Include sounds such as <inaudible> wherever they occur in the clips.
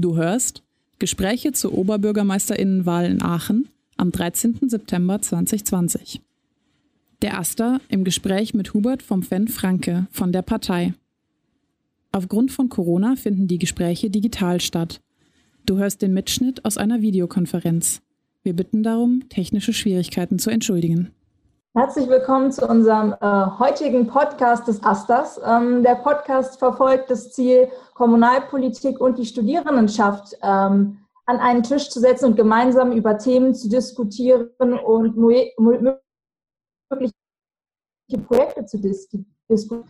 Du hörst Gespräche zur Oberbürgermeisterinnenwahl in Aachen am 13. September 2020. Der Aster im Gespräch mit Hubert vom Fenn Franke von der Partei. Aufgrund von Corona finden die Gespräche digital statt. Du hörst den Mitschnitt aus einer Videokonferenz. Wir bitten darum, technische Schwierigkeiten zu entschuldigen. Herzlich willkommen zu unserem äh, heutigen Podcast des Asters. Ähm, der Podcast verfolgt das Ziel, Kommunalpolitik und die Studierendenschaft ähm, an einen Tisch zu setzen und gemeinsam über Themen zu diskutieren und mögliche Projekte zu diskutieren.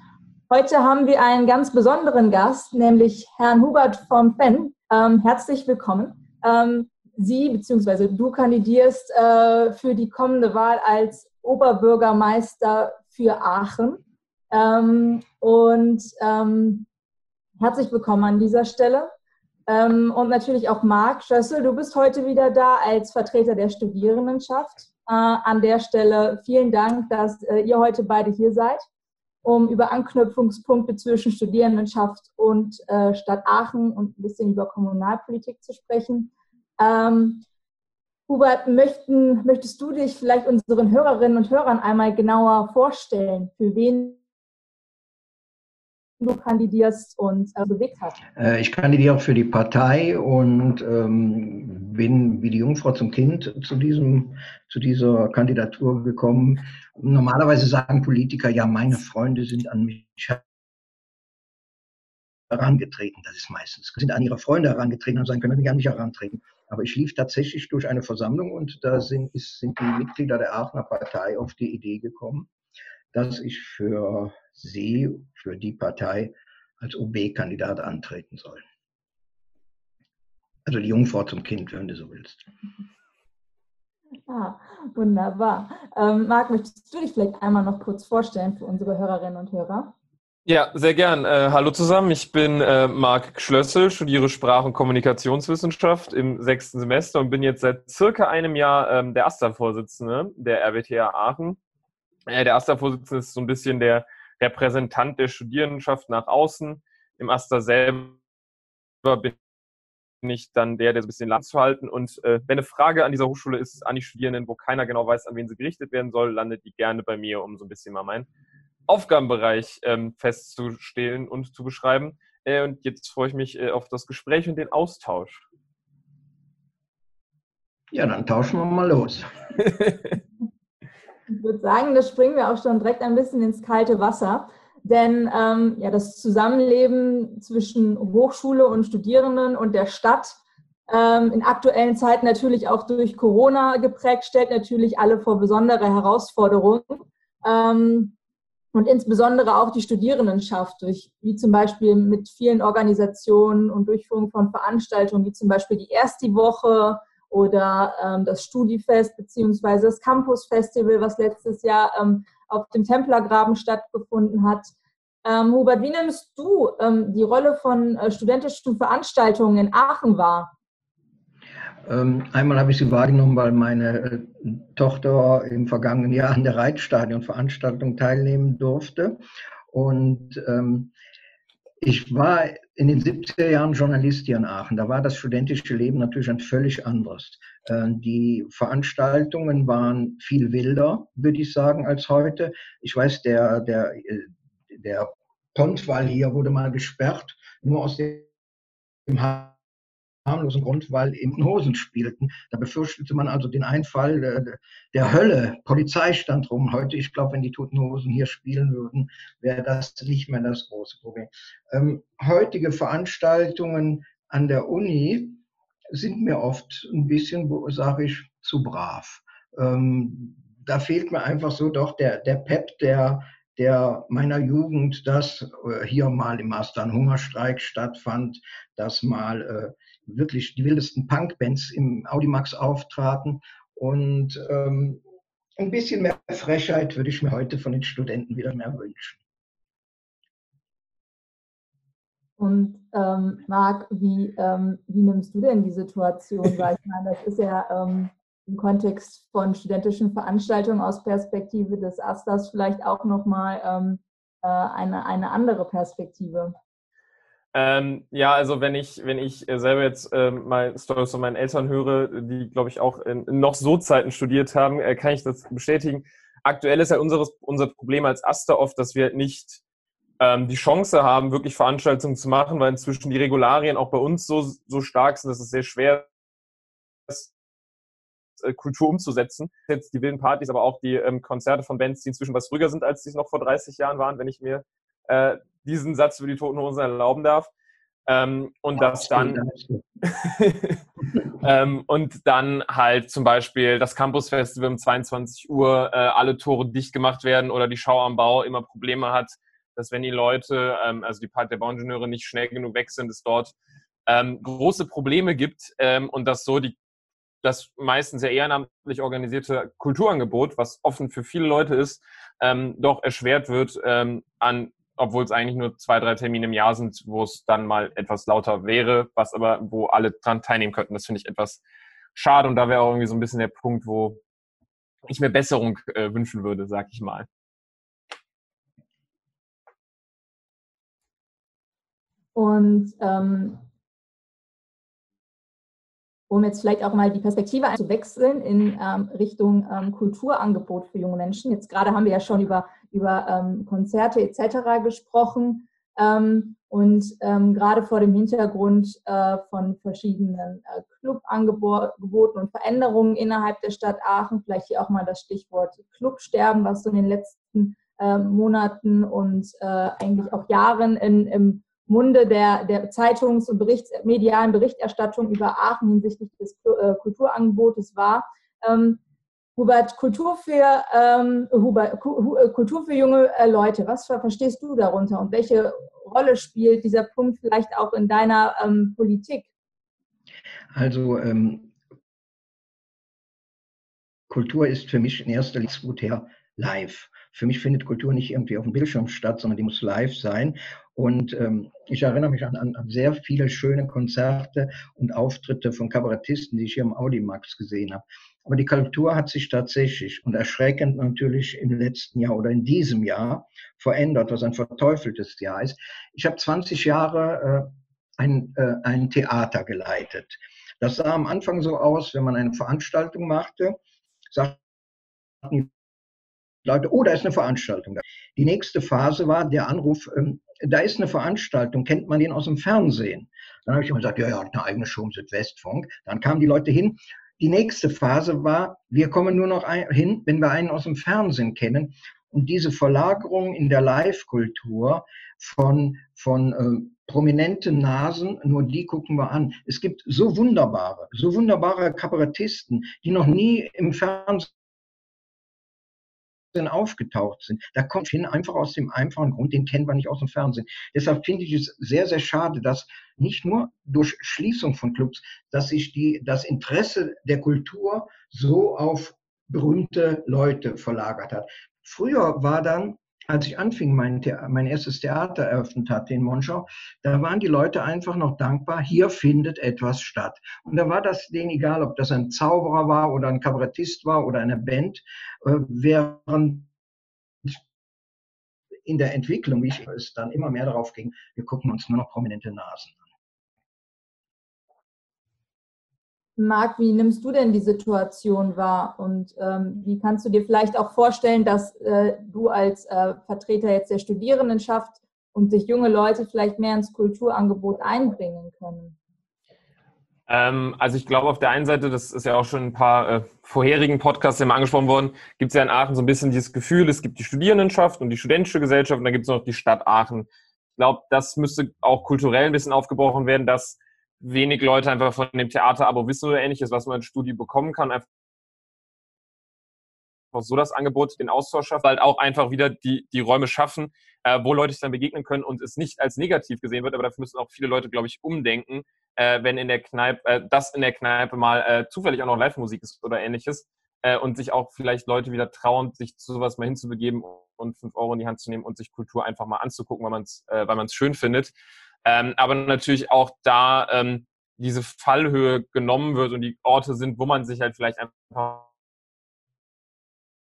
Heute haben wir einen ganz besonderen Gast, nämlich Herrn Hubert vom FEN. Ähm, herzlich willkommen. Ähm, Sie bzw. du kandidierst äh, für die kommende Wahl als Oberbürgermeister für Aachen. Ähm, und ähm, herzlich willkommen an dieser Stelle. Ähm, und natürlich auch Marc Schössel, du bist heute wieder da als Vertreter der Studierendenschaft. Äh, an der Stelle vielen Dank, dass äh, ihr heute beide hier seid, um über Anknüpfungspunkte zwischen Studierendenschaft und äh, Stadt Aachen und ein bisschen über Kommunalpolitik zu sprechen. Ähm, Hubert, möchten, möchtest du dich vielleicht unseren Hörerinnen und Hörern einmal genauer vorstellen, für wen du kandidierst und äh, bewegt hast? Äh, ich kandidiere für die Partei und ähm, bin wie die Jungfrau zum Kind zu, diesem, zu dieser Kandidatur gekommen. Normalerweise sagen Politiker, ja, meine Freunde sind an mich herangetreten. Das ist meistens. Sind an ihre Freunde herangetreten und sagen, können Sie an mich herantreten. Aber ich lief tatsächlich durch eine Versammlung und da sind, ist, sind die Mitglieder der Aachener Partei auf die Idee gekommen, dass ich für sie, für die Partei als OB-Kandidat antreten soll. Also die Jungfrau zum Kind, wenn du so willst. Ah, wunderbar. Ähm, Marc, möchtest du dich vielleicht einmal noch kurz vorstellen für unsere Hörerinnen und Hörer? Ja, sehr gern. Äh, hallo zusammen, ich bin äh, Marc Schlössel, studiere Sprach- und Kommunikationswissenschaft im sechsten Semester und bin jetzt seit circa einem Jahr ähm, der AStA-Vorsitzende der RWTH Aachen. Äh, der AStA-Vorsitzende ist so ein bisschen der Repräsentant der Studierendenschaft nach außen. Im AStA selber bin ich dann der, der so ein bisschen Land zu halten. Und äh, wenn eine Frage an dieser Hochschule ist, an die Studierenden, wo keiner genau weiß, an wen sie gerichtet werden soll, landet die gerne bei mir, um so ein bisschen mal mein Aufgabenbereich ähm, festzustellen und zu beschreiben. Äh, und jetzt freue ich mich äh, auf das Gespräch und den Austausch. Ja, dann tauschen wir mal los. <laughs> ich würde sagen, da springen wir auch schon direkt ein bisschen ins kalte Wasser. Denn ähm, ja, das Zusammenleben zwischen Hochschule und Studierenden und der Stadt ähm, in aktuellen Zeiten natürlich auch durch Corona geprägt, stellt natürlich alle vor besondere Herausforderungen. Ähm, und insbesondere auch die Studierendenschaft durch, wie zum Beispiel mit vielen Organisationen und Durchführung von Veranstaltungen, wie zum Beispiel die Erste Woche oder ähm, das Studifest beziehungsweise das Campus Festival, was letztes Jahr ähm, auf dem Templergraben stattgefunden hat. Ähm, Hubert, wie nimmst du ähm, die Rolle von äh, studentischen Veranstaltungen in Aachen wahr? Ähm, einmal habe ich sie wahrgenommen, weil meine äh, Tochter im vergangenen Jahr an der Reitstadion-Veranstaltung teilnehmen durfte. Und ähm, ich war in den 70er Jahren Journalist hier in Aachen. Da war das studentische Leben natürlich ein völlig anderes. Äh, die Veranstaltungen waren viel wilder, würde ich sagen, als heute. Ich weiß, der, der, äh, der Pontwall hier wurde mal gesperrt, nur aus dem harmlosen Grund, weil eben Hosen spielten. Da befürchtete man also den Einfall der, der Hölle. Polizei stand rum. Heute, ich glaube, wenn die Toten Hosen hier spielen würden, wäre das nicht mehr das große Problem. Ähm, heutige Veranstaltungen an der Uni sind mir oft ein bisschen, sage ich, zu brav. Ähm, da fehlt mir einfach so doch der, der Pep, der, der meiner Jugend, dass äh, hier mal im Master ein Hungerstreik stattfand, dass mal äh, wirklich die wildesten Punkbands im Audimax auftraten. Und ähm, ein bisschen mehr Frechheit würde ich mir heute von den Studenten wieder mehr wünschen. Und ähm, Marc, wie, ähm, wie nimmst du denn die Situation wahr? Ich meine, das ist ja ähm, im Kontext von studentischen Veranstaltungen aus Perspektive des Asters vielleicht auch nochmal ähm, äh, eine, eine andere Perspektive. Ähm, ja, also wenn ich, wenn ich selber jetzt ähm, mal Stories von meinen Eltern höre, die, glaube ich, auch in, noch so Zeiten studiert haben, äh, kann ich das bestätigen. Aktuell ist ja unseres, unser Problem als Aster oft, dass wir nicht ähm, die Chance haben, wirklich Veranstaltungen zu machen, weil inzwischen die Regularien auch bei uns so, so stark sind, dass es sehr schwer ist, äh, Kultur umzusetzen. Jetzt die wilden Partys, aber auch die ähm, Konzerte von Bands, die inzwischen was ruhiger sind, als die es noch vor 30 Jahren waren, wenn ich mir äh, diesen Satz über die Toten Hosen erlauben darf. Ähm, und ja, das dann <laughs> ähm, und dann halt zum Beispiel das Campus Festival um 22 Uhr äh, alle Tore dicht gemacht werden oder die Schau am Bau immer Probleme hat, dass wenn die Leute, ähm, also die Part der Bauingenieure nicht schnell genug weg sind, es dort ähm, große Probleme gibt ähm, und dass so die das meistens ja ehrenamtlich organisierte Kulturangebot, was offen für viele Leute ist, ähm, doch erschwert wird an obwohl es eigentlich nur zwei, drei Termine im Jahr sind, wo es dann mal etwas lauter wäre, was aber, wo alle dran teilnehmen könnten. Das finde ich etwas schade und da wäre auch irgendwie so ein bisschen der Punkt, wo ich mir Besserung äh, wünschen würde, sag ich mal. Und ähm, um jetzt vielleicht auch mal die Perspektive zu wechseln in ähm, Richtung ähm, Kulturangebot für junge Menschen. Jetzt gerade haben wir ja schon über, über ähm, Konzerte etc. gesprochen ähm, und ähm, gerade vor dem Hintergrund äh, von verschiedenen äh, Clubangeboten und Veränderungen innerhalb der Stadt Aachen, vielleicht hier auch mal das Stichwort Clubsterben, was so in den letzten äh, Monaten und äh, eigentlich auch Jahren in, im Munde der, der Zeitungs- und Berichts-, medialen Berichterstattung über Aachen hinsichtlich des äh, Kulturangebotes war. Ähm, Hubert, Kultur für, ähm, Hubert, äh, Kultur für junge äh, Leute, was verstehst du darunter und welche Rolle spielt dieser Punkt vielleicht auch in deiner ähm, Politik? Also ähm, Kultur ist für mich in erster Linie live. Für mich findet Kultur nicht irgendwie auf dem Bildschirm statt, sondern die muss live sein. Und ähm, ich erinnere mich an, an, sehr viele schöne Konzerte und Auftritte von Kabarettisten, die ich hier im Audimax gesehen habe. Aber die Kultur hat sich tatsächlich und erschreckend natürlich im letzten Jahr oder in diesem Jahr verändert, was ein verteufeltes Jahr ist. Ich habe 20 Jahre äh, ein, äh, ein Theater geleitet. Das sah am Anfang so aus, wenn man eine Veranstaltung machte, sagten Leute, oh, da ist eine Veranstaltung. Die nächste Phase war der Anruf, ähm, da ist eine Veranstaltung, kennt man den aus dem Fernsehen? Dann habe ich immer gesagt, ja, ja, eine eigene Show im Südwestfunk. Dann kamen die Leute hin. Die nächste Phase war, wir kommen nur noch ein, hin, wenn wir einen aus dem Fernsehen kennen. Und diese Verlagerung in der Live-Kultur von, von äh, prominenten Nasen, nur die gucken wir an. Es gibt so wunderbare, so wunderbare Kabarettisten, die noch nie im Fernsehen aufgetaucht sind. Da kommt hin einfach aus dem einfachen Grund, den kennen wir nicht aus dem Fernsehen. Deshalb finde ich es sehr, sehr schade, dass nicht nur durch Schließung von Clubs, dass sich die, das Interesse der Kultur so auf berühmte Leute verlagert hat. Früher war dann als ich anfing, mein, mein erstes Theater eröffnet hatte in Monschau, da waren die Leute einfach noch dankbar, hier findet etwas statt. Und da war das denen egal, ob das ein Zauberer war oder ein Kabarettist war oder eine Band, äh, während in der Entwicklung, wie ich es dann immer mehr darauf ging, wir gucken uns nur noch prominente Nasen Marc, wie nimmst du denn die Situation wahr und ähm, wie kannst du dir vielleicht auch vorstellen, dass äh, du als äh, Vertreter jetzt der Studierendenschaft und sich junge Leute vielleicht mehr ins Kulturangebot einbringen können? Ähm, also ich glaube auf der einen Seite, das ist ja auch schon ein paar äh, vorherigen Podcasts immer angesprochen worden, gibt es ja in Aachen so ein bisschen dieses Gefühl, es gibt die Studierendenschaft und die studentische Gesellschaft und dann gibt es noch die Stadt Aachen. Ich glaube, das müsste auch kulturell ein bisschen aufgebrochen werden, dass wenig Leute einfach von dem Theaterabo wissen oder ähnliches, was man im Studio bekommen kann, einfach so das Angebot, den Austausch schaffen, halt auch einfach wieder die, die Räume schaffen, äh, wo Leute sich dann begegnen können und es nicht als negativ gesehen wird, aber dafür müssen auch viele Leute, glaube ich, umdenken, äh, wenn in der Kneipe, äh, das in der Kneipe mal äh, zufällig auch noch Live-Musik ist oder ähnliches äh, und sich auch vielleicht Leute wieder trauen, sich zu sowas mal hinzubegeben und fünf Euro in die Hand zu nehmen und sich Kultur einfach mal anzugucken, weil man es äh, weil man's schön findet. Ähm, aber natürlich auch da ähm, diese Fallhöhe genommen wird und die Orte sind, wo man sich halt vielleicht einfach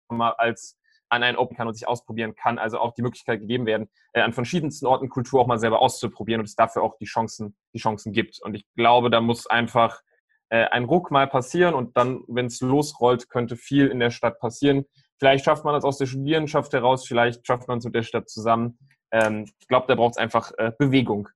mal als an einen Open kann und sich ausprobieren kann. Also auch die Möglichkeit gegeben werden, äh, an verschiedensten Orten Kultur auch mal selber auszuprobieren und es dafür auch die Chancen, die Chancen gibt. Und ich glaube, da muss einfach äh, ein Ruck mal passieren und dann, wenn es losrollt, könnte viel in der Stadt passieren. Vielleicht schafft man das aus der Studierendenschaft heraus, vielleicht schafft man es mit der Stadt zusammen. Ähm, ich glaube, da braucht es einfach äh, Bewegung.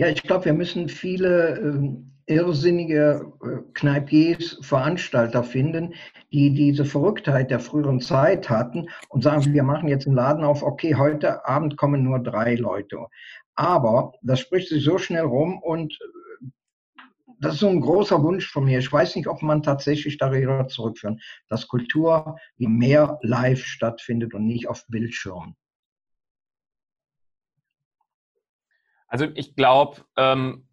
Ja, ich glaube, wir müssen viele ähm, irrsinnige äh, Kneipiers, Veranstalter finden, die diese Verrücktheit der früheren Zeit hatten und sagen, wir machen jetzt einen Laden auf, okay, heute Abend kommen nur drei Leute. Aber das spricht sich so schnell rum und das ist so ein großer Wunsch von mir. Ich weiß nicht, ob man tatsächlich darüber zurückführen, dass Kultur mehr live stattfindet und nicht auf Bildschirmen. Also ich glaube, ähm,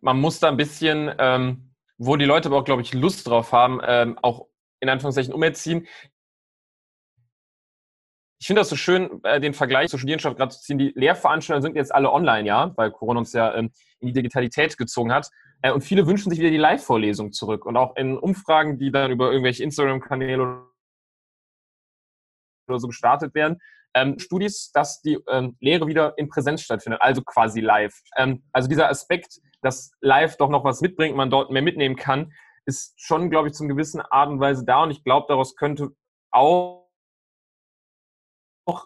man muss da ein bisschen, ähm, wo die Leute aber auch, glaube ich, Lust drauf haben, ähm, auch in Anführungszeichen umerziehen. Ich finde das so schön, äh, den Vergleich zur Studierenschaft gerade zu ziehen. Die Lehrveranstaltungen sind jetzt alle online, ja, weil Corona uns ja ähm, in die Digitalität gezogen hat. Äh, und viele wünschen sich wieder die Live-Vorlesung zurück. Und auch in Umfragen, die dann über irgendwelche Instagram-Kanäle oder so gestartet werden, ähm, Studis, dass die ähm, Lehre wieder in Präsenz stattfindet, also quasi live. Ähm, also dieser Aspekt, dass live doch noch was mitbringt, man dort mehr mitnehmen kann, ist schon, glaube ich, zum gewissen Art und Weise da. Und ich glaube, daraus könnte auch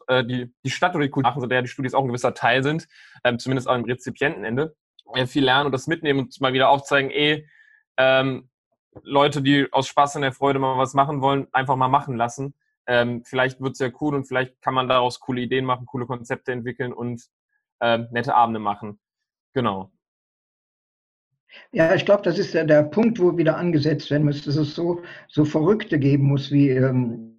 äh, die, die Stadt oder die Kultur machen, so der die Studis auch ein gewisser Teil sind, ähm, zumindest im Rezipientenende äh, viel lernen und das mitnehmen und mal wieder aufzeigen, eh, ähm, Leute, die aus Spaß und der Freude mal was machen wollen, einfach mal machen lassen. Ähm, vielleicht wird es ja cool und vielleicht kann man daraus coole Ideen machen, coole Konzepte entwickeln und ähm, nette Abende machen. Genau. Ja, ich glaube, das ist der, der Punkt, wo wieder angesetzt werden muss, dass es so, so Verrückte geben muss, wie ähm,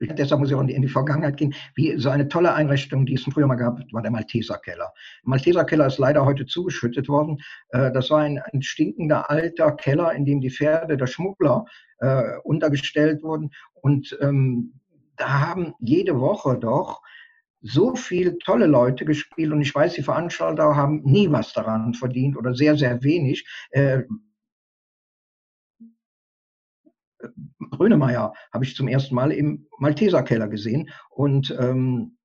deshalb muss ich auch in die Vergangenheit gehen, wie so eine tolle Einrichtung, die es früher mal gab, war der Malteser Keller. Der Malteser Keller ist leider heute zugeschüttet worden. Äh, das war ein, ein stinkender alter Keller, in dem die Pferde der Schmuggler äh, untergestellt wurden. Und ähm, da haben jede Woche doch so viele tolle Leute gespielt und ich weiß, die Veranstalter haben nie was daran verdient oder sehr, sehr wenig. Äh, Grönemeyer habe ich zum ersten Mal im Malteser Keller gesehen. Und ähm,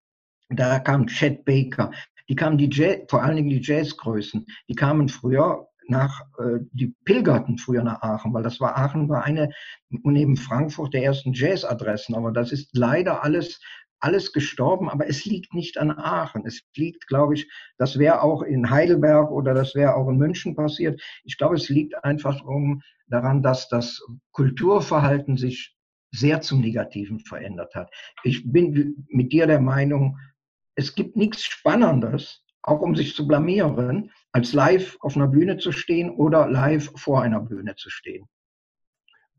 da kam Chet Baker, die kamen die Jazz, vor allen Dingen die Jazzgrößen, die kamen früher nach, äh, die pilgerten früher nach Aachen, weil das war Aachen war eine neben Frankfurt der ersten Jazzadressen, aber das ist leider alles alles gestorben, aber es liegt nicht an Aachen. Es liegt, glaube ich, das wäre auch in Heidelberg oder das wäre auch in München passiert. Ich glaube, es liegt einfach um, daran, dass das Kulturverhalten sich sehr zum Negativen verändert hat. Ich bin mit dir der Meinung, es gibt nichts Spannendes, auch um sich zu blamieren, als live auf einer Bühne zu stehen oder live vor einer Bühne zu stehen.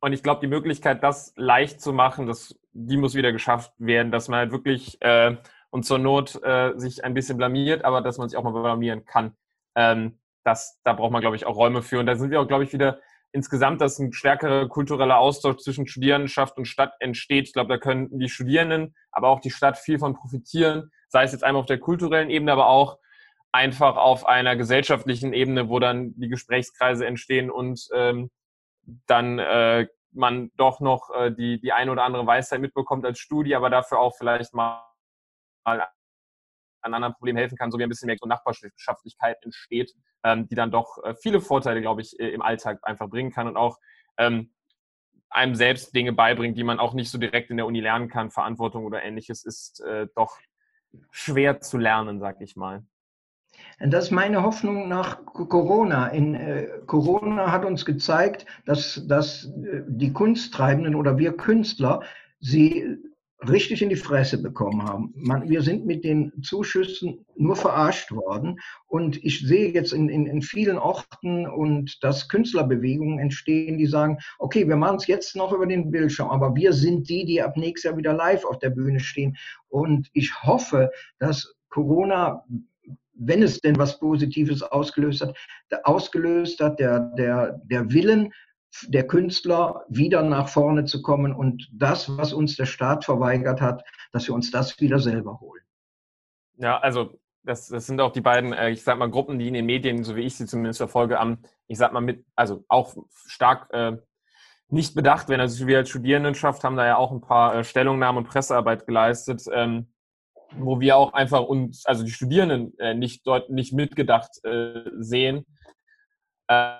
Und ich glaube, die Möglichkeit, das leicht zu machen, das, die muss wieder geschafft werden, dass man halt wirklich äh, und zur Not äh, sich ein bisschen blamiert, aber dass man sich auch mal blamieren kann. Ähm, das, da braucht man, glaube ich, auch Räume für. Und da sind wir auch, glaube ich, wieder insgesamt, dass ein stärkerer kultureller Austausch zwischen Studierendenschaft und Stadt entsteht. Ich glaube, da können die Studierenden, aber auch die Stadt viel von profitieren, sei es jetzt einmal auf der kulturellen Ebene, aber auch einfach auf einer gesellschaftlichen Ebene, wo dann die Gesprächskreise entstehen und ähm, dann äh, man doch noch äh, die, die eine oder andere Weisheit mitbekommt als Studie, aber dafür auch vielleicht mal, mal an anderen Problemen helfen kann, so wie ein bisschen mehr so Nachbarschaftlichkeit entsteht, ähm, die dann doch äh, viele Vorteile, glaube ich, im Alltag einfach bringen kann und auch ähm, einem selbst Dinge beibringt, die man auch nicht so direkt in der Uni lernen kann. Verantwortung oder ähnliches ist äh, doch schwer zu lernen, sag ich mal. Das ist meine Hoffnung nach Corona. In, äh, Corona hat uns gezeigt, dass, dass äh, die Kunsttreibenden oder wir Künstler sie richtig in die Fresse bekommen haben. Man, wir sind mit den Zuschüssen nur verarscht worden. Und ich sehe jetzt in, in, in vielen Orten und dass Künstlerbewegungen entstehen, die sagen, okay, wir machen es jetzt noch über den Bildschirm, aber wir sind die, die ab nächstes Jahr wieder live auf der Bühne stehen. Und ich hoffe, dass Corona wenn es denn was Positives ausgelöst hat, ausgelöst hat, der, der, der Willen der Künstler wieder nach vorne zu kommen und das, was uns der Staat verweigert hat, dass wir uns das wieder selber holen. Ja, also das, das sind auch die beiden, äh, ich sag mal, Gruppen, die in den Medien, so wie ich sie zumindest verfolge, am, ich sag mal, mit, also auch stark äh, nicht bedacht werden. Also wir als Studierendenschaft haben da ja auch ein paar äh, Stellungnahmen und Pressearbeit geleistet, ähm, wo wir auch einfach uns, also die Studierenden äh, nicht dort nicht mitgedacht äh, sehen. Äh,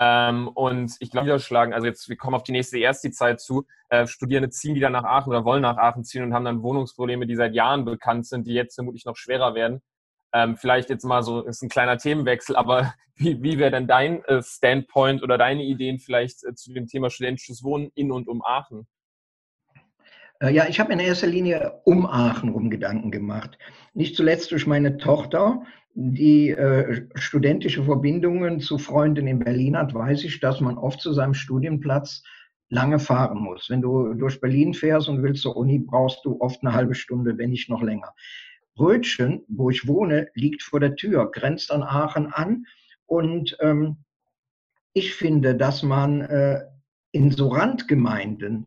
ähm, und ich glaube, niederschlagen, also jetzt, wir kommen auf die nächste Ersti-Zeit zu, äh, Studierende ziehen wieder nach Aachen oder wollen nach Aachen ziehen und haben dann Wohnungsprobleme, die seit Jahren bekannt sind, die jetzt vermutlich noch schwerer werden. Ähm, vielleicht jetzt mal so, ist ein kleiner Themenwechsel, aber <laughs> wie, wie wäre denn dein äh, Standpoint oder deine Ideen vielleicht äh, zu dem Thema studentisches Wohnen in und um Aachen? Äh, ja, ich habe in erster Linie um Aachen rum Gedanken gemacht. Nicht zuletzt durch meine Tochter, die äh, studentische Verbindungen zu Freunden in Berlin hat, weiß ich, dass man oft zu seinem Studienplatz lange fahren muss. Wenn du durch Berlin fährst und willst zur Uni, brauchst du oft eine halbe Stunde, wenn nicht noch länger. Rötchen, wo ich wohne, liegt vor der Tür, grenzt an Aachen an. Und ähm, ich finde, dass man äh, in so Randgemeinden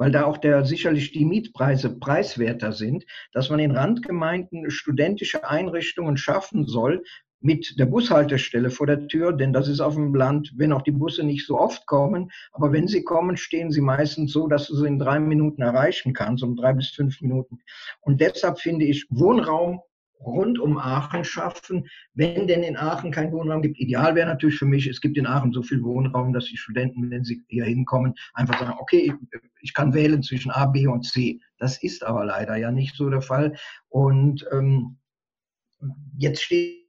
weil da auch der, sicherlich die Mietpreise preiswerter sind, dass man in Randgemeinden studentische Einrichtungen schaffen soll, mit der Bushaltestelle vor der Tür, denn das ist auf dem Land, wenn auch die Busse nicht so oft kommen, aber wenn sie kommen, stehen sie meistens so, dass du sie in drei Minuten erreichen kannst, um drei bis fünf Minuten. Und deshalb finde ich Wohnraum rund um Aachen schaffen, wenn denn in Aachen kein Wohnraum gibt. Ideal wäre natürlich für mich, es gibt in Aachen so viel Wohnraum, dass die Studenten, wenn sie hier hinkommen, einfach sagen, okay, ich kann wählen zwischen A, B und C. Das ist aber leider ja nicht so der Fall. Und ähm, jetzt steht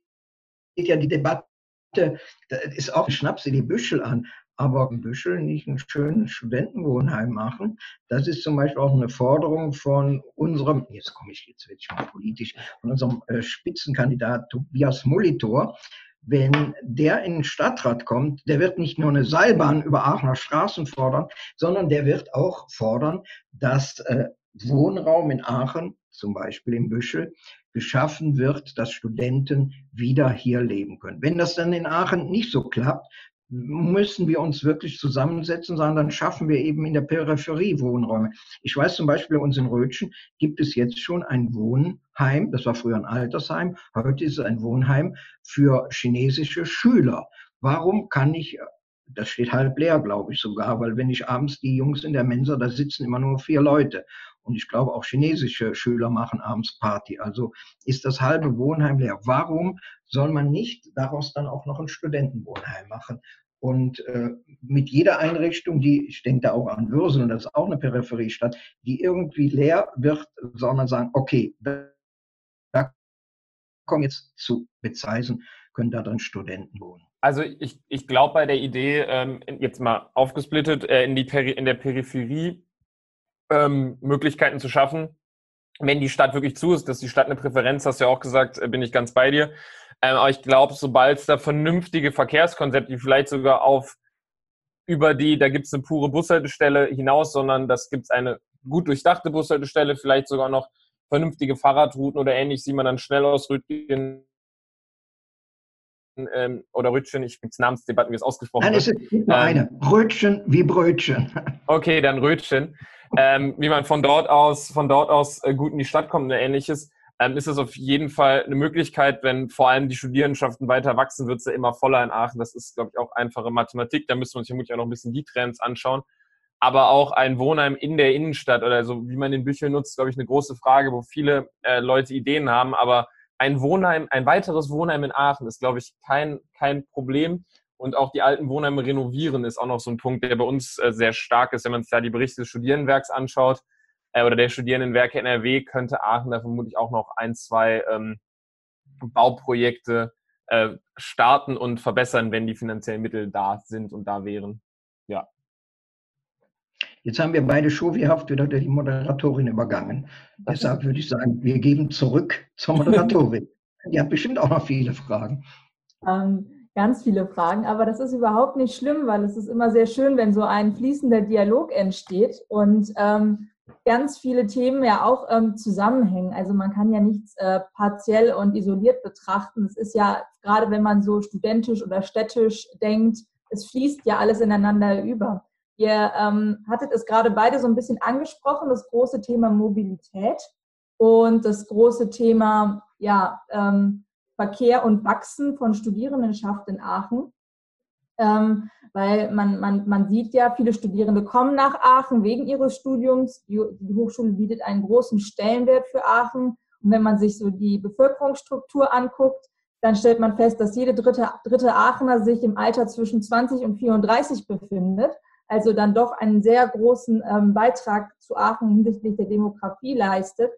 ja die Debatte, da ist auch Schnaps in die Büschel an aber in Büschel nicht ein schönes Studentenwohnheim machen. Das ist zum Beispiel auch eine Forderung von unserem, jetzt komme ich, jetzt werde ich mal politisch, von unserem äh, Spitzenkandidat Tobias Molitor. Wenn der in den Stadtrat kommt, der wird nicht nur eine Seilbahn über Aachener Straßen fordern, sondern der wird auch fordern, dass äh, Wohnraum in Aachen, zum Beispiel in Büschel, geschaffen wird, dass Studenten wieder hier leben können. Wenn das dann in Aachen nicht so klappt, müssen wir uns wirklich zusammensetzen, sondern dann schaffen wir eben in der Peripherie Wohnräume. Ich weiß zum Beispiel, bei uns in Rötchen gibt es jetzt schon ein Wohnheim, das war früher ein Altersheim, heute ist es ein Wohnheim für chinesische Schüler. Warum kann ich, das steht halb leer, glaube ich sogar, weil wenn ich abends die Jungs in der Mensa, da sitzen immer nur vier Leute. Und ich glaube, auch chinesische Schüler machen abends Party. Also ist das halbe Wohnheim leer. Warum soll man nicht daraus dann auch noch ein Studentenwohnheim machen? Und äh, mit jeder Einrichtung, die, ich denke da auch an Würsel, und das ist auch eine Peripheriestadt, die irgendwie leer wird, soll man sagen, okay, da, kommen jetzt zu Bezeisen, können da dann Studenten wohnen. Also ich, ich glaube bei der Idee, ähm, jetzt mal aufgesplittet, äh, in, die Peri in der Peripherie ähm, Möglichkeiten zu schaffen, wenn die Stadt wirklich zu ist, dass die Stadt eine Präferenz, hast du ja auch gesagt, äh, bin ich ganz bei dir. Ähm, aber ich glaube, sobald es da vernünftige Verkehrskonzepte, vielleicht sogar auf über die, da gibt es eine pure Bushaltestelle hinaus, sondern das gibt es eine gut durchdachte Bushaltestelle, vielleicht sogar noch vernünftige Fahrradrouten oder ähnlich, sieht man dann schnell aus Rütgen ähm, oder Rötchen, ich gibt Namensdebatten, wie es ausgesprochen Nein, wird. Nein, es ist nur ähm, eine. Rötchen wie Brötchen. Okay, dann Rötchen. Ähm, wie man von dort aus, von dort aus äh, gut in die Stadt kommt oder ähnliches ähm, ist es auf jeden Fall eine Möglichkeit, wenn vor allem die Studierendenschaften weiter wachsen, wird es ja immer voller in Aachen. Das ist, glaube ich, auch einfache Mathematik. Da müssen wir uns vermutlich auch noch ein bisschen die Trends anschauen. Aber auch ein Wohnheim in der Innenstadt oder so, wie man den Büchel nutzt, glaube ich, eine große Frage, wo viele äh, Leute Ideen haben. Aber ein Wohnheim, ein weiteres Wohnheim in Aachen ist, glaube ich, kein, kein Problem. Und auch die alten Wohnheime renovieren ist auch noch so ein Punkt, der bei uns äh, sehr stark ist, wenn man sich da die Berichte des Studierendenwerks anschaut äh, oder der Studierendenwerke NRW, könnte Aachen da vermutlich auch noch ein, zwei ähm, Bauprojekte äh, starten und verbessern, wenn die finanziellen Mittel da sind und da wären. Jetzt haben wir beide schowiehaft wieder die Moderatorin übergangen. Deshalb würde ich sagen, wir geben zurück zur Moderatorin. <laughs> die hat bestimmt auch noch viele Fragen. Ähm, ganz viele Fragen, aber das ist überhaupt nicht schlimm, weil es ist immer sehr schön, wenn so ein fließender Dialog entsteht. Und ähm, ganz viele Themen ja auch ähm, zusammenhängen. Also man kann ja nichts äh, partiell und isoliert betrachten. Es ist ja, gerade wenn man so studentisch oder städtisch denkt, es fließt ja alles ineinander über. Ihr ähm, hattet es gerade beide so ein bisschen angesprochen, das große Thema Mobilität. und das große Thema ja, ähm, Verkehr und Wachsen von Studierendenschaft in Aachen. Ähm, weil man, man, man sieht ja, viele Studierende kommen nach Aachen wegen ihres Studiums. Die, die Hochschule bietet einen großen Stellenwert für Aachen. Und wenn man sich so die Bevölkerungsstruktur anguckt, dann stellt man fest, dass jede dritte, dritte Aachener sich im Alter zwischen 20 und 34 befindet. Also dann doch einen sehr großen ähm, Beitrag zu Aachen hinsichtlich der Demografie leistet.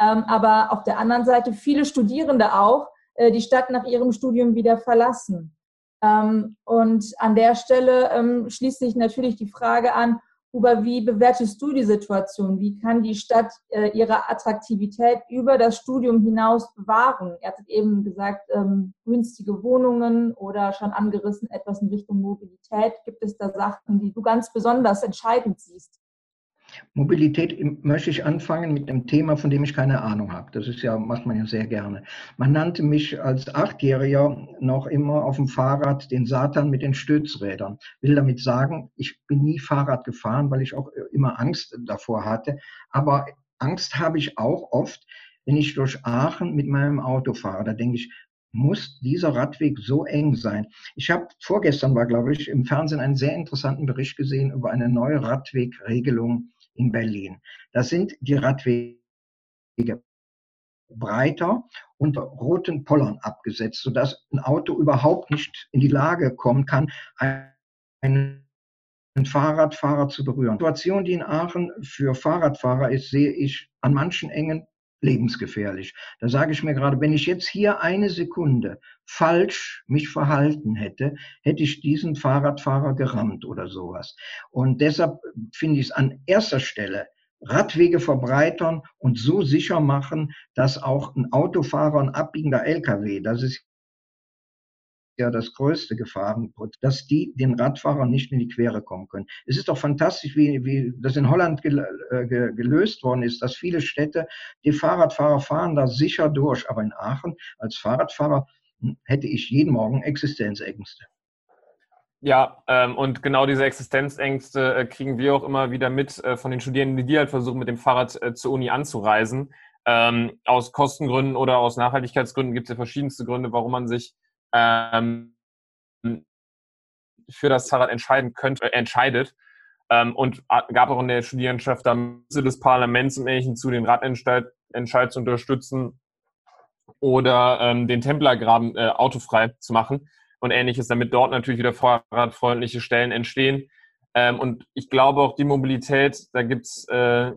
Ähm, aber auf der anderen Seite viele Studierende auch äh, die Stadt nach ihrem Studium wieder verlassen. Ähm, und an der Stelle ähm, schließt sich natürlich die Frage an, Huber, wie bewertest du die Situation? Wie kann die Stadt äh, ihre Attraktivität über das Studium hinaus bewahren? Er hat eben gesagt, ähm, günstige Wohnungen oder schon angerissen etwas in Richtung Mobilität. Gibt es da Sachen, die du ganz besonders entscheidend siehst? Mobilität möchte ich anfangen mit einem Thema, von dem ich keine Ahnung habe. Das ist ja, macht man ja sehr gerne. Man nannte mich als Achtjähriger noch immer auf dem Fahrrad den Satan mit den Stützrädern. Will damit sagen, ich bin nie Fahrrad gefahren, weil ich auch immer Angst davor hatte. Aber Angst habe ich auch oft, wenn ich durch Aachen mit meinem Auto fahre. Da denke ich, muss dieser Radweg so eng sein? Ich habe vorgestern war, glaube ich, im Fernsehen einen sehr interessanten Bericht gesehen über eine neue Radwegregelung in Berlin. Da sind die Radwege breiter und roten Pollern abgesetzt, sodass ein Auto überhaupt nicht in die Lage kommen kann, einen Fahrradfahrer zu berühren. Die Situation, die in Aachen für Fahrradfahrer ist, sehe ich an manchen engen lebensgefährlich. Da sage ich mir gerade, wenn ich jetzt hier eine Sekunde falsch mich verhalten hätte, hätte ich diesen Fahrradfahrer gerammt oder sowas. Und deshalb finde ich es an erster Stelle Radwege verbreitern und so sicher machen, dass auch ein Autofahrer, ein abbiegender LKW, das ist ja das größte Gefahrenput, dass die den Radfahrern nicht in die Quere kommen können. Es ist doch fantastisch, wie, wie das in Holland gel, äh, gelöst worden ist, dass viele Städte, die Fahrradfahrer fahren da sicher durch. Aber in Aachen als Fahrradfahrer hm, hätte ich jeden Morgen Existenzängste. Ja, ähm, und genau diese Existenzängste äh, kriegen wir auch immer wieder mit äh, von den Studierenden, die halt versuchen, mit dem Fahrrad äh, zur Uni anzureisen. Ähm, aus Kostengründen oder aus Nachhaltigkeitsgründen gibt es ja verschiedenste Gründe, warum man sich ähm, für das Fahrrad entscheiden könnte, äh, entscheidet. Ähm, und gab auch in der Studierendenschaft da Mittel des Parlaments und Ähnlichem zu, den Radentscheid zu unterstützen oder ähm, den Templergraben äh, autofrei zu machen und ähnliches, damit dort natürlich wieder fahrradfreundliche Stellen entstehen. Ähm, und ich glaube auch die Mobilität, da gibt es äh,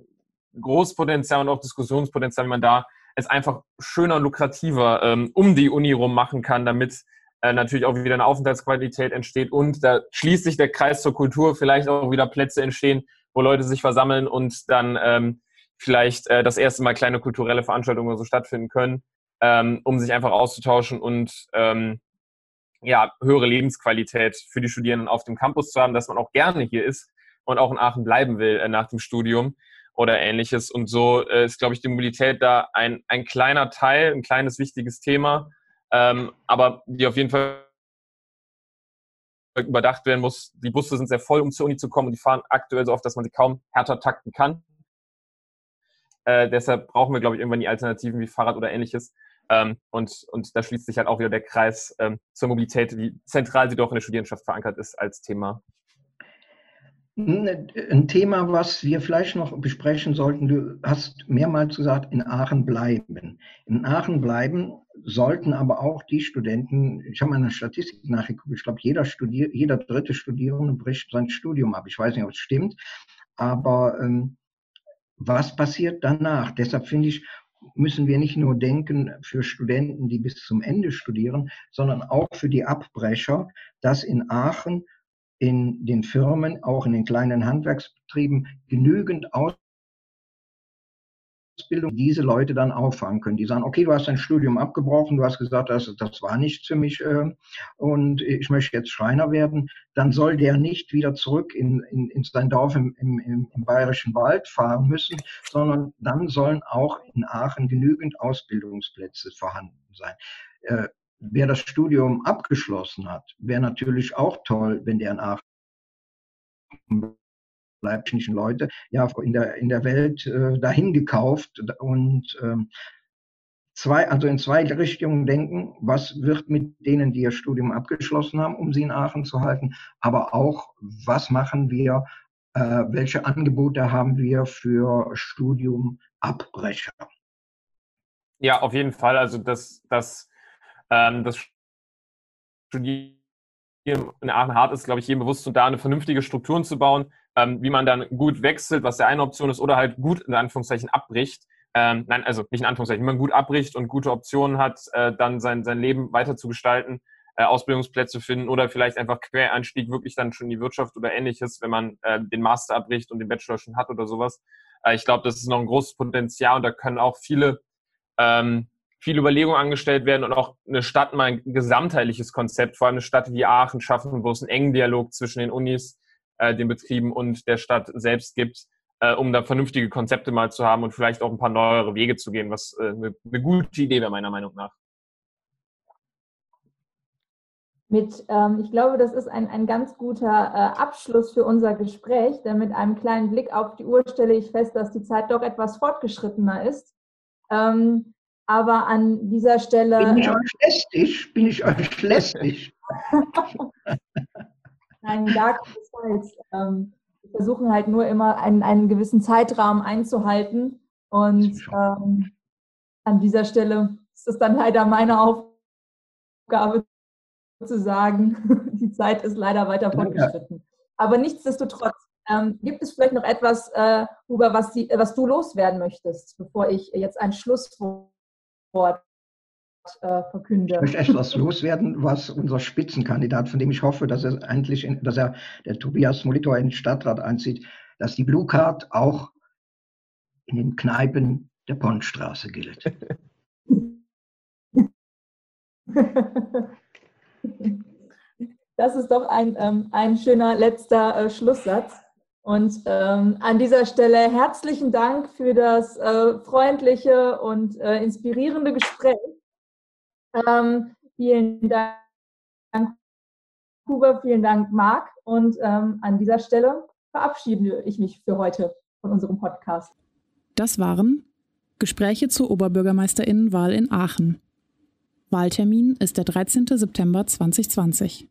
Großpotenzial und auch Diskussionspotenzial, wie man da es einfach schöner und lukrativer ähm, um die Uni rum machen kann, damit äh, natürlich auch wieder eine Aufenthaltsqualität entsteht und da schließt sich der Kreis zur Kultur, vielleicht auch wieder Plätze entstehen, wo Leute sich versammeln und dann ähm, vielleicht äh, das erste Mal kleine kulturelle Veranstaltungen oder so stattfinden können, ähm, um sich einfach auszutauschen und ähm, ja, höhere Lebensqualität für die Studierenden auf dem Campus zu haben, dass man auch gerne hier ist und auch in Aachen bleiben will äh, nach dem Studium oder ähnliches. Und so äh, ist, glaube ich, die Mobilität da ein, ein kleiner Teil, ein kleines wichtiges Thema, ähm, aber die auf jeden Fall überdacht werden muss. Die Busse sind sehr voll, um zur Uni zu kommen und die fahren aktuell so oft, dass man sie kaum härter takten kann. Äh, deshalb brauchen wir, glaube ich, irgendwann die Alternativen wie Fahrrad oder ähnliches. Ähm, und, und da schließt sich halt auch wieder der Kreis ähm, zur Mobilität, wie zentral sie doch in der Studierenschaft verankert ist als Thema. Ein Thema, was wir vielleicht noch besprechen sollten, du hast mehrmals gesagt, in Aachen bleiben. In Aachen bleiben sollten aber auch die Studenten, ich habe mal eine Statistik nachgeguckt, ich glaube, jeder, Studier, jeder dritte Studierende bricht sein Studium ab. Ich weiß nicht, ob es stimmt, aber ähm, was passiert danach? Deshalb finde ich, müssen wir nicht nur denken für Studenten, die bis zum Ende studieren, sondern auch für die Abbrecher, dass in Aachen in den Firmen, auch in den kleinen Handwerksbetrieben, genügend Ausbildung diese Leute dann auffangen können. Die sagen, okay, du hast dein Studium abgebrochen, du hast gesagt, das, das war nichts für mich äh, und ich möchte jetzt Schreiner werden. Dann soll der nicht wieder zurück in, in, in sein Dorf im, im, im bayerischen Wald fahren müssen, sondern dann sollen auch in Aachen genügend Ausbildungsplätze vorhanden sein. Äh, wer das Studium abgeschlossen hat, wäre natürlich auch toll, wenn der in Aachen leiblichen Leute ja in der, in der Welt äh, dahin gekauft und ähm, zwei, also in zwei Richtungen denken, was wird mit denen, die ihr Studium abgeschlossen haben, um sie in Aachen zu halten, aber auch, was machen wir, äh, welche Angebote haben wir für Studiumabbrecher? Ja, auf jeden Fall. Also das, das, ähm, das Studium in Aachen hart ist, glaube ich, jedem bewusst und da eine vernünftige Strukturen zu bauen, ähm, wie man dann gut wechselt, was der eine Option ist, oder halt gut in Anführungszeichen abbricht. Ähm, nein, also nicht in Anführungszeichen, wie man gut abbricht und gute Optionen hat, äh, dann sein, sein Leben weiter zu gestalten, äh, Ausbildungsplätze finden oder vielleicht einfach Quereinstieg wirklich dann schon in die Wirtschaft oder ähnliches, wenn man äh, den Master abbricht und den Bachelor schon hat oder sowas. Äh, ich glaube, das ist noch ein großes Potenzial und da können auch viele ähm, viele Überlegungen angestellt werden und auch eine Stadt mal ein gesamtheitliches Konzept, vor allem eine Stadt wie Aachen schaffen, wo es einen engen Dialog zwischen den Unis, äh, den Betrieben und der Stadt selbst gibt, äh, um da vernünftige Konzepte mal zu haben und vielleicht auch ein paar neuere Wege zu gehen, was äh, eine, eine gute Idee wäre meiner Meinung nach. Mit, ähm, ich glaube, das ist ein, ein ganz guter äh, Abschluss für unser Gespräch, denn mit einem kleinen Blick auf die Uhr stelle ich fest, dass die Zeit doch etwas fortgeschrittener ist. Ähm, aber an dieser Stelle. Bin ich euch lästig? Bin ich euch lästig? <laughs> Nein, gar keinesfalls. Ähm, wir versuchen halt nur immer einen, einen gewissen Zeitrahmen einzuhalten. Und ähm, an dieser Stelle ist es dann leider meine Aufgabe zu sagen, <laughs> die Zeit ist leider weiter fortgeschritten. Aber nichtsdestotrotz, ähm, gibt es vielleicht noch etwas, äh, Huber, was, die, was du loswerden möchtest, bevor ich jetzt ein Schlusswort äh, verkünde? Ich möchte etwas loswerden, was unser Spitzenkandidat, von dem ich hoffe, dass er eigentlich, in, dass er, der Tobias Molitor in den Stadtrat einzieht, dass die Blue Card auch in den Kneipen der Pondstraße gilt. <laughs> Das ist doch ein, ähm, ein schöner letzter äh, Schlusssatz. Und ähm, an dieser Stelle herzlichen Dank für das äh, freundliche und äh, inspirierende Gespräch. Ähm, vielen Dank, Huber, vielen Dank, Marc. Und ähm, an dieser Stelle verabschiede ich mich für heute von unserem Podcast. Das waren Gespräche zur Oberbürgermeisterinnenwahl in Aachen. Wahltermin ist der 13. September 2020.